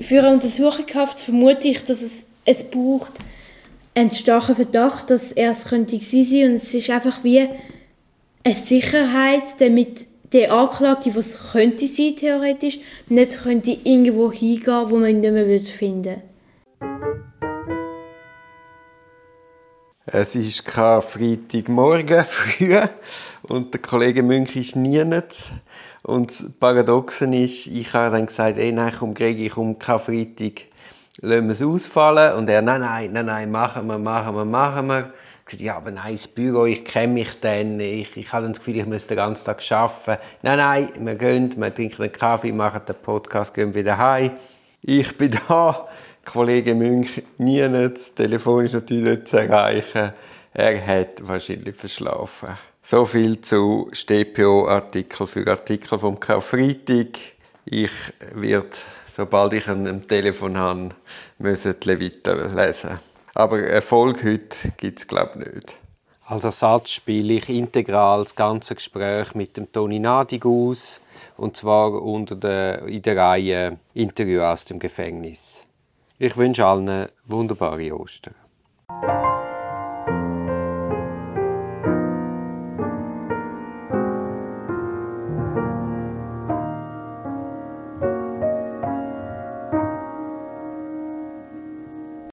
Für eine Untersuchungshaft vermute ich, dass es, es braucht einen starken Verdacht, dass er es könnte sein und es ist einfach wie eine Sicherheit, damit der Anklagte, was könnte sein theoretisch, nicht könnte irgendwo hingehen, wo man ihn nicht mehr finden würde. Es ist kein Freitagmorgen früh und der Kollege Münch ist nie nicht. Und das Paradoxe ist, ich habe dann gesagt, ey, nein, komm, Greg, ich komme kein Freitag, lassen wir es ausfallen. Und er, nein, nein, nein, nein, machen wir, machen wir, machen wir. Ich gesagt, ja, aber nein, das Büro, ich kenne mich dann, ich, ich habe das Gefühl, ich muss den ganzen Tag arbeiten. Nein, nein, wir gehen, wir trinken einen Kaffee, machen den Podcast, gehen wieder heim. Ich bin da, Kollege Münch nie nicht, das Telefon ist natürlich nicht zu erreichen. Er hat wahrscheinlich verschlafen. So viel zu StPO-Artikel für Artikel vom Karfreitag. Ich werde, sobald ich ein Telefon habe, müssen die lesen. Aber Erfolg heute gibt es, glaube ich, nicht. Als Ersatz spiele ich integral das ganze Gespräch mit dem Toni Nadig aus. Und zwar unter der, in der Reihe Interview aus dem Gefängnis. Ich wünsche allen wunderbare Ostern.